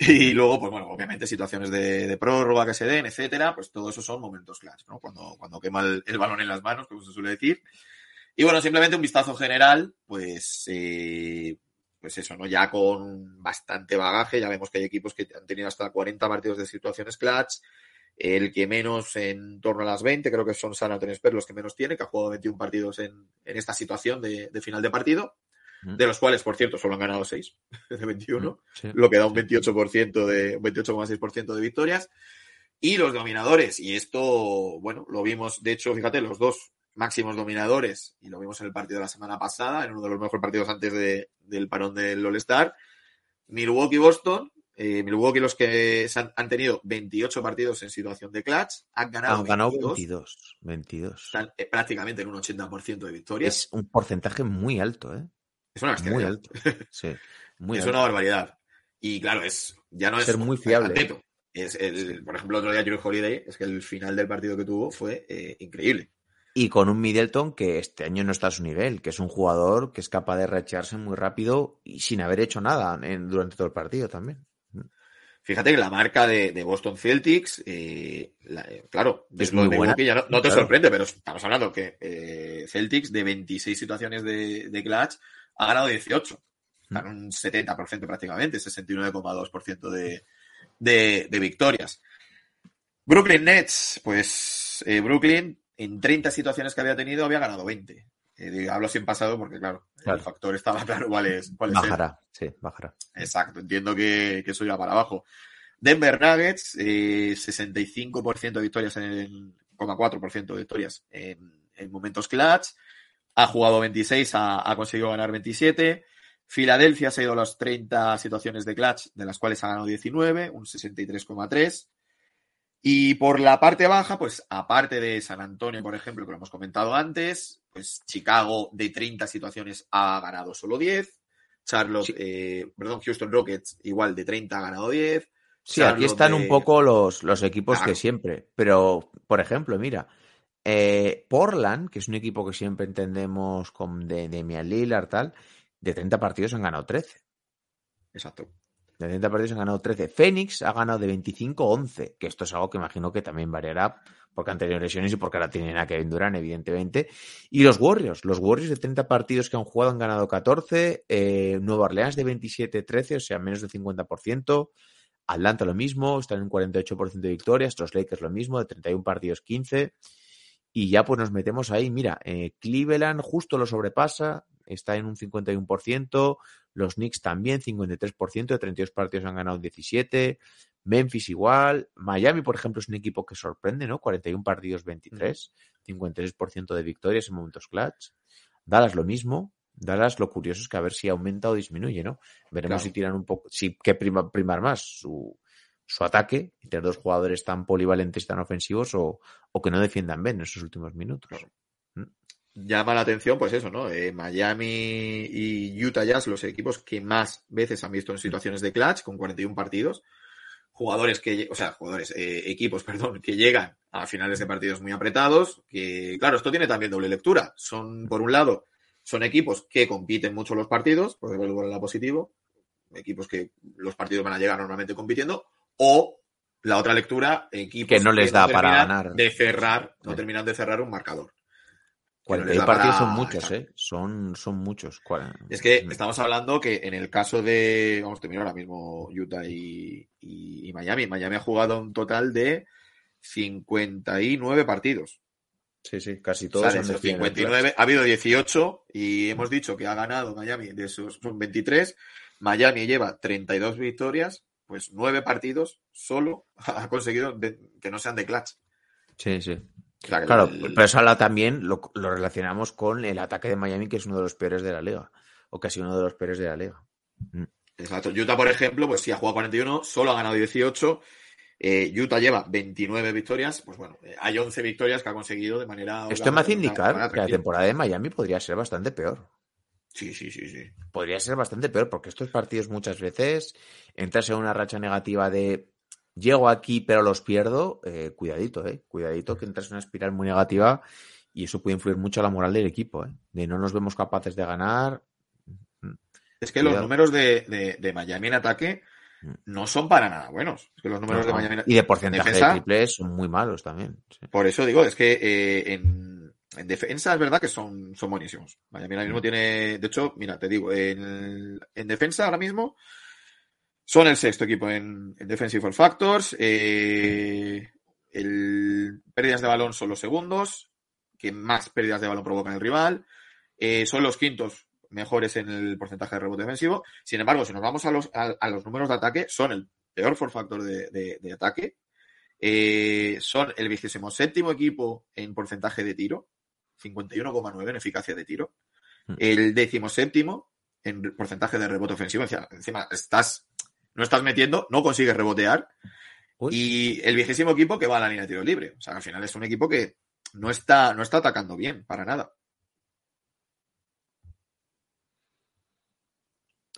Y luego, pues bueno, obviamente situaciones de, prórroga que se den, etcétera, pues todo eso son momentos clutch, ¿no? Cuando, cuando quema el, balón en las manos, como se suele decir. Y bueno, simplemente un vistazo general, pues, eh, pues eso, ¿no? Ya con bastante bagaje, ya vemos que hay equipos que han tenido hasta 40 partidos de situaciones clutch. El que menos en torno a las 20, creo que son San Antonio Spurs los que menos tiene, que ha jugado 21 partidos en, en esta situación de, final de partido. De los cuales, por cierto, solo han ganado 6 de 21 Sí. lo que da un 28% de un 28,6% de victorias. Y los dominadores, y esto, bueno, lo vimos, de hecho, fíjate, los dos máximos dominadores, y lo vimos en el partido de la semana pasada, en uno de los mejores partidos antes de- del parón del All-Star, Milwaukee-Boston. eh, Milwaukee, los que han, han tenido 28 partidos en situación de clutch, han ganado, Han ganado 22, 22. 22. están eh, prácticamente en un 80% de victorias. Es un porcentaje muy alto, ¿eh? Es, una Muy bestialidad. alto. Sí. Muy es alto. una barbaridad. Y claro, es ya no es Ser muy fiable. atleto. Es el, por ejemplo, el otro día Drew Holiday, es que el final del partido que tuvo fue eh, increíble. Y con un Middleton que este año no está a su nivel, que es un jugador que es capaz de rechearse muy rápido y sin haber hecho nada en- durante todo el partido también. Fíjate que la marca de, de Boston Celtics, eh, la- eh, claro, Es muy buena. Milwaukee ya no, no te Claro. sorprende, pero estamos hablando que Celtics de 26 situaciones de, de clutch ha ganado 18. Están Mm. un 70% prácticamente, 69,2% de, de, de victorias. Brooklyn Nets, pues eh, Brooklyn en 30 situaciones que había tenido había ganado 20. Eh, digo, hablo sin pasado porque, claro, Claro. el factor estaba claro cuál es, cuál es el. Bajará, sí, bajará. Exacto, entiendo que, que eso irá para abajo. Denver Nuggets, eh, 65% de victorias en 0,4% de victorias en, en momentos clutch. Ha jugado 26, ha, ha conseguido ganar 27. Filadelfia se ha ido a las 30 situaciones de clutch, de las cuales ha ganado 19, un 63,3. Y por la parte baja, pues aparte de San Antonio, por ejemplo, que lo hemos comentado antes, pues Chicago de 30 situaciones ha ganado solo 10. Charlotte, Sí. eh, perdón, Houston Rockets igual de 30 ha ganado 10. Sí, aquí están de- un poco los, los equipos Claro. que siempre. Pero, por ejemplo, mira, eh, Portland, que es un equipo que siempre entendemos con de Demian Lillard, tal, de 30 partidos han ganado 13. Exacto. De 30 partidos han ganado 13. Phoenix ha ganado de 25 11, que esto es algo que imagino que también variará porque han tenido lesiones y porque ahora tienen a Kevin Durant, evidentemente. Y los Warriors, los Warriors de 30 partidos que han jugado han ganado 14, eh, Nueva Orleans de 27 13, o sea, menos del 50%. Atlanta lo mismo, están en 48% de victorias, los Lakers lo mismo, de 31 partidos 15. Y ya pues nos metemos ahí, mira, eh, Cleveland justo lo sobrepasa, está en un 51%, los Knicks también, 53%, de 32 partidos han ganado 17. Memphis igual. Miami, por ejemplo, es un equipo que sorprende, ¿no? 41 partidos, 23. 53% de victorias en momentos clutch. Dallas lo mismo. Dallas lo curioso es que a ver si aumenta o disminuye, ¿no? Veremos Claro. si tiran un poco, si que prima, primar más su, su ataque y tener dos jugadores tan polivalentes, tan ofensivos o, o que no defiendan bien en esos últimos minutos. Claro. Llama la atención, pues eso, ¿no? Eh, Miami y Utah Jazz, los equipos que más veces han visto en situaciones de clutch, con 41 partidos. Jugadores que, o sea, jugadores, eh, equipos, perdón, que llegan a finales de partidos muy apretados. Que, claro, esto tiene también doble lectura. Son, por un lado, son equipos que compiten mucho los partidos, por verlo en la positivo. Equipos que los partidos van a llegar normalmente compitiendo. O la otra lectura, equipos Que no les da para ganar. De cerrar, no Sí. terminan de cerrar un marcador. Que no les 41 da partidos para- son muchos. ¿eh? Son, son muchos. Cual- Es que Mm. estamos hablando que en el caso de, vamos a terminar ahora mismo Utah y, y- y Miami. Miami ha jugado un total de 59 partidos. Sí, sí, casi todos han esos decidido en el 59 ha habido 18 y hemos dicho que ha ganado Miami de esos son 23. Miami lleva 32 victorias, pues 9 partidos solo ha conseguido de- que no sean de clutch. Sí, sí. O sea, que Claro, el- pero eso también, lo, lo relacionamos con el ataque de Miami, que es uno de los peores de la liga. O casi uno de los peores de la liga. Exacto. Utah, por ejemplo, pues sí ha jugado 41, solo ha ganado 18. Eh, Utah lleva 29 victorias. Pues bueno, eh, hay 11 victorias que ha conseguido de manera. Esto me hace indicar que la temporada de Miami podría ser bastante peor. Sí, sí, sí, sí. Podría ser bastante peor, porque estos partidos muchas veces entras en una racha negativa de llego aquí pero los pierdo. eh, cuidadito, eh. Cuidadito que entras en una espiral muy negativa y eso puede influir mucho a la moral del equipo, eh. De no nos vemos capaces de ganar. Es que los números de, de- de Miami en ataque Mm. no son para nada buenos. Es que los números No, de Miami en y de porcentaje defensa- de triples son muy malos también. sí. Por eso digo, es que eh, en, en defensa es verdad que son, son buenísimos. Miami ahora mismo tiene, de hecho, mira, te digo, en, en defensa ahora mismo son el sexto equipo en, en Defensive for Factors. eh, El, pérdidas de balón son los segundos, que más pérdidas de balón provocan el rival. Eh, son los quintos mejores en el porcentaje de rebote defensivo. Sin embargo, si nos vamos a los, a, a los números de ataque, son el peor for factor de, de, de ataque. Eh, son el vigésimo séptimo equipo en porcentaje de tiro, 51,9 en eficacia de tiro. Mm. El décimo séptimo en porcentaje de rebote ofensivo. Encima, estás, no estás metiendo, no consigues rebotear. Uy. Y el vigésimo equipo que va a la línea de tiro libre. O sea, al final es un equipo que no está, no está atacando bien, para nada.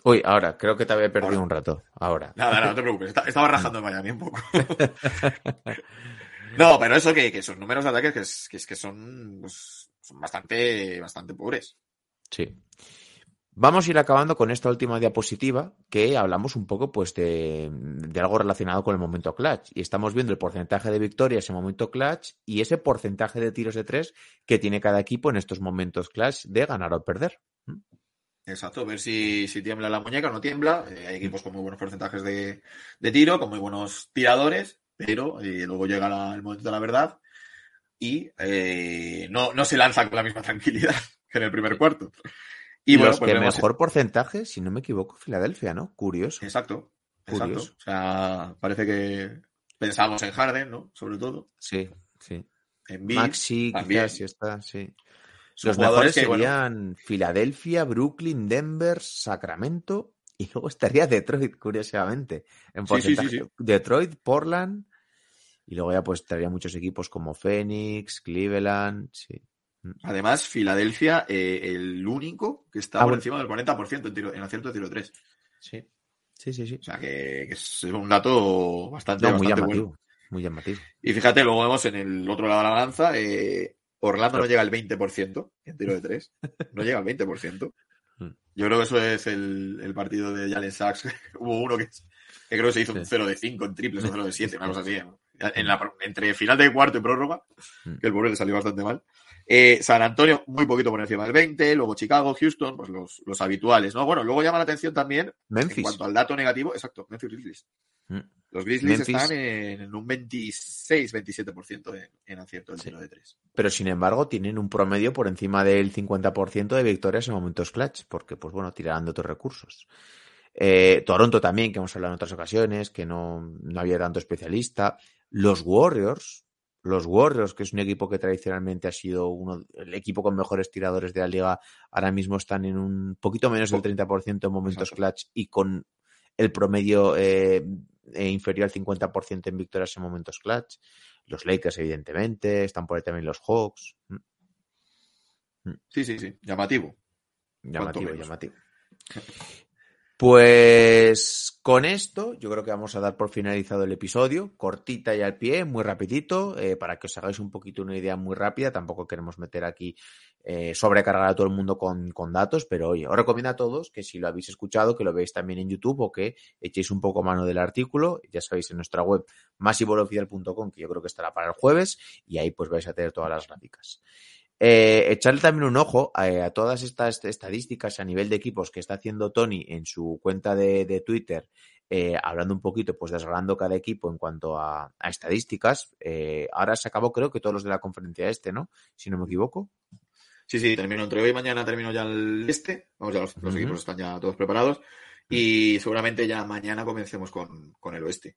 Uy, ahora, creo que te había perdido un rato. Ahora. Nada, nada, no te preocupes. Estaba rajando en Miami un poco. no, pero eso que, que son números de ataque que, es, que, es que son, pues, son bastante, bastante pobres. Sí. Vamos a ir acabando con esta última diapositiva que hablamos un poco pues de, de algo relacionado con el momento clutch. Y estamos viendo el porcentaje de victorias en momento clutch y ese porcentaje de tiros de tres que tiene cada equipo en estos momentos clutch de ganar o perder. Exacto, ver si, si tiembla la muñeca o no tiembla. Eh, hay equipos con muy buenos porcentajes de, de tiro, con muy buenos tiradores, pero eh, luego llega la- el momento de la verdad y eh, no, no se lanza con la misma tranquilidad que en el primer cuarto. Y bueno, los pues que mejor porcentaje, si no me equivoco, Filadelfia, ¿no? Curioso. Exacto, exacto. Curioso. O sea, parece que pensamos en Harden, ¿no? Sobre todo. Sí, sí. En Bill. Maxi, también. quizás, si está, sí. Los jugadores mejores bueno, serían Filadelfia, Brooklyn, Denver, Sacramento y luego estaría Detroit, curiosamente. En Sí, sí, sí, porcentaje. sí. Detroit, Portland y luego ya pues estaría muchos equipos como Phoenix, Cleveland, sí. Además, Filadelfia, eh, el único que está Ah, por bueno. encima del 40% en, tiro, en acierto de tiro 3. Sí, sí, sí. sí. O sea, que, que es un dato bastante, No, muy bastante llamativo, bueno. muy llamativo. Y fíjate, luego vemos en el otro lado de la balanza, eh, Orlando no llega al 20% en tiro de 3. No llega al 20%. Mm. Yo creo que eso es el, el partido de Jalen Sachs. Hubo uno que, que creo que se hizo un Sí. 0 de 5 en triples o 0 de 7, una cosa así. ¿eh? En la, entre final de cuarto y prórroga, Mm. que el pobre le salió bastante mal. Eh, San Antonio, muy poquito por encima del 20, luego Chicago, Houston, pues los, los habituales, ¿no? Bueno, luego llama la atención también, en cuanto al dato negativo, exacto, Memphis Grizzlies. Mm. Los Grizzlies Memphis. están en un 26-27% en, en acierto del Sí. tiro de 3. Pero sin embargo tienen un promedio por encima del 50% de victorias en momentos clutch, porque pues bueno, tirarán de otros recursos. Eh, Toronto también, que hemos hablado en otras ocasiones, que no, no había tanto especialista. Los Warriors, los Warriors, que es un equipo que tradicionalmente ha sido uno, el equipo con mejores tiradores de la liga, ahora mismo están en un poquito menos del 30% en momentos clutch y con el promedio eh, eh, inferior al 50% en victorias en momentos clutch. Los Lakers, evidentemente, están por ahí también los Hawks. Mm, Sí, sí, sí, llamativo. Llamativo, llamativo. Pues con esto yo creo que vamos a dar por finalizado el episodio, cortita y al pie, muy rapidito, eh, para que os hagáis un poquito una idea muy rápida. Tampoco queremos meter aquí eh, sobrecargar a todo el mundo con, con datos, pero oye, os recomiendo a todos que si lo habéis escuchado, que lo veáis también en YouTube o que echéis un poco mano del artículo. Ya sabéis, en nuestra web masivoloficial.com, que yo creo que estará para el jueves, y ahí pues vais a tener todas las gráficas. Eh, echarle también un ojo a, a, todas estas estadísticas a nivel de equipos que está haciendo Tony en su cuenta de, de Twitter, eh, hablando un poquito, pues desgranando cada equipo en cuanto a, a estadísticas. Eh, ahora se acabó, creo que todos los de la conferencia este, ¿no? Si no me equivoco. Sí, sí, termino entre hoy y mañana, termino ya el este. Vamos, ya los, los uh -huh. equipos están ya todos preparados. Y seguramente ya mañana comencemos con, con el oeste.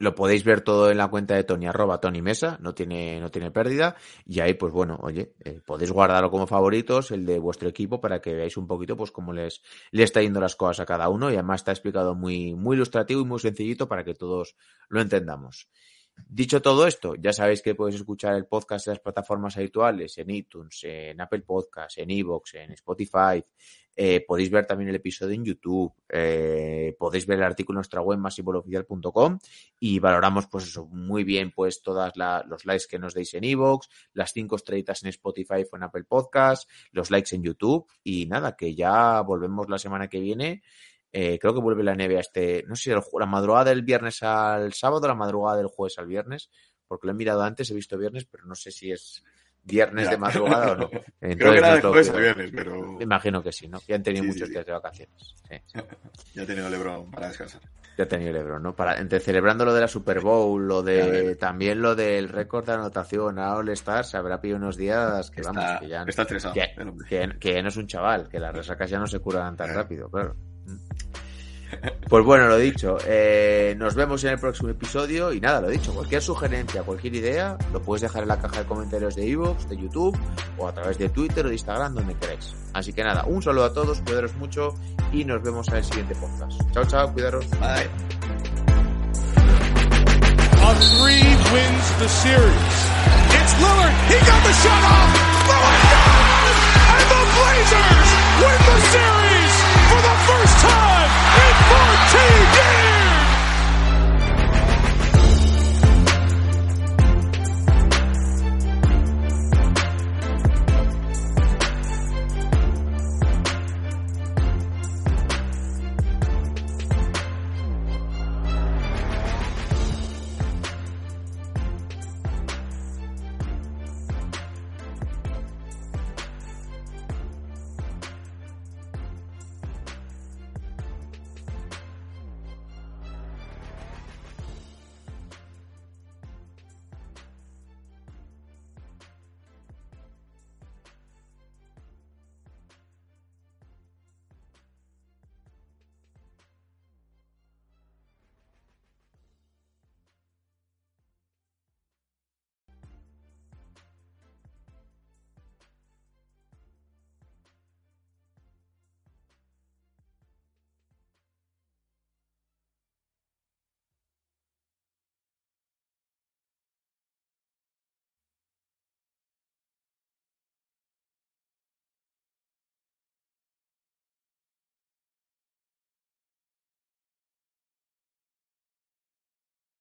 Lo podéis ver todo en la cuenta de Tony, arroba Tony Mesa, no tiene, no tiene pérdida. Y ahí, pues bueno, oye, eh, podéis guardarlo como favoritos, el de vuestro equipo, para que veáis un poquito, pues cómo les, le está yendo las cosas a cada uno. Y además está explicado muy, muy ilustrativo y muy sencillito para que todos lo entendamos. Dicho todo esto, ya sabéis que podéis escuchar el podcast en las plataformas habituales, en iTunes, en Apple Podcasts, en Evox, en Spotify. Eh, podéis ver también el episodio en YouTube. Eh, podéis ver el artículo en nuestra web masivoloficial.com y valoramos pues eso muy bien pues todas la, los likes que nos deis en Evox, las cinco estrellitas en Spotify o en Apple Podcasts, los likes en YouTube y nada, que ya volvemos la semana que viene. Eh, creo que vuelve la NBA este, no sé si la madrugada del viernes al sábado, la madrugada del jueves al viernes, porque lo he mirado antes, he visto viernes, pero no sé si es viernes Ya. de madrugada o no. Creo que era no jueves a viernes, pero Me imagino que sí, ¿no? Ya han tenido Sí, muchos sí. días de vacaciones. Sí. ya ha tenido Lebron para descansar. Ya ha tenido Lebron, ¿no? Para, entre celebrando lo de la Super Bowl, lo de también lo del récord de anotación a All Stars, se habrá pillado unos días que Está, vamos, que ya está estresado. que, que- que no es un chaval, que las resacas ya no se curan tan Claro. rápido, claro. Pues bueno, lo dicho, eh, nos vemos en el próximo episodio y nada, lo dicho, cualquier sugerencia, cualquier idea, lo puedes dejar en la caja de comentarios de iVoox, de YouTube o a través de Twitter o de Instagram, donde queráis. Así que nada, un saludo a todos, cuidaros mucho y nos vemos en el siguiente podcast. Chao, chao, cuidaros. Bye. A three wins the series. It's Lillard. He got the shot off. Lillard does! And the Blazers win the series!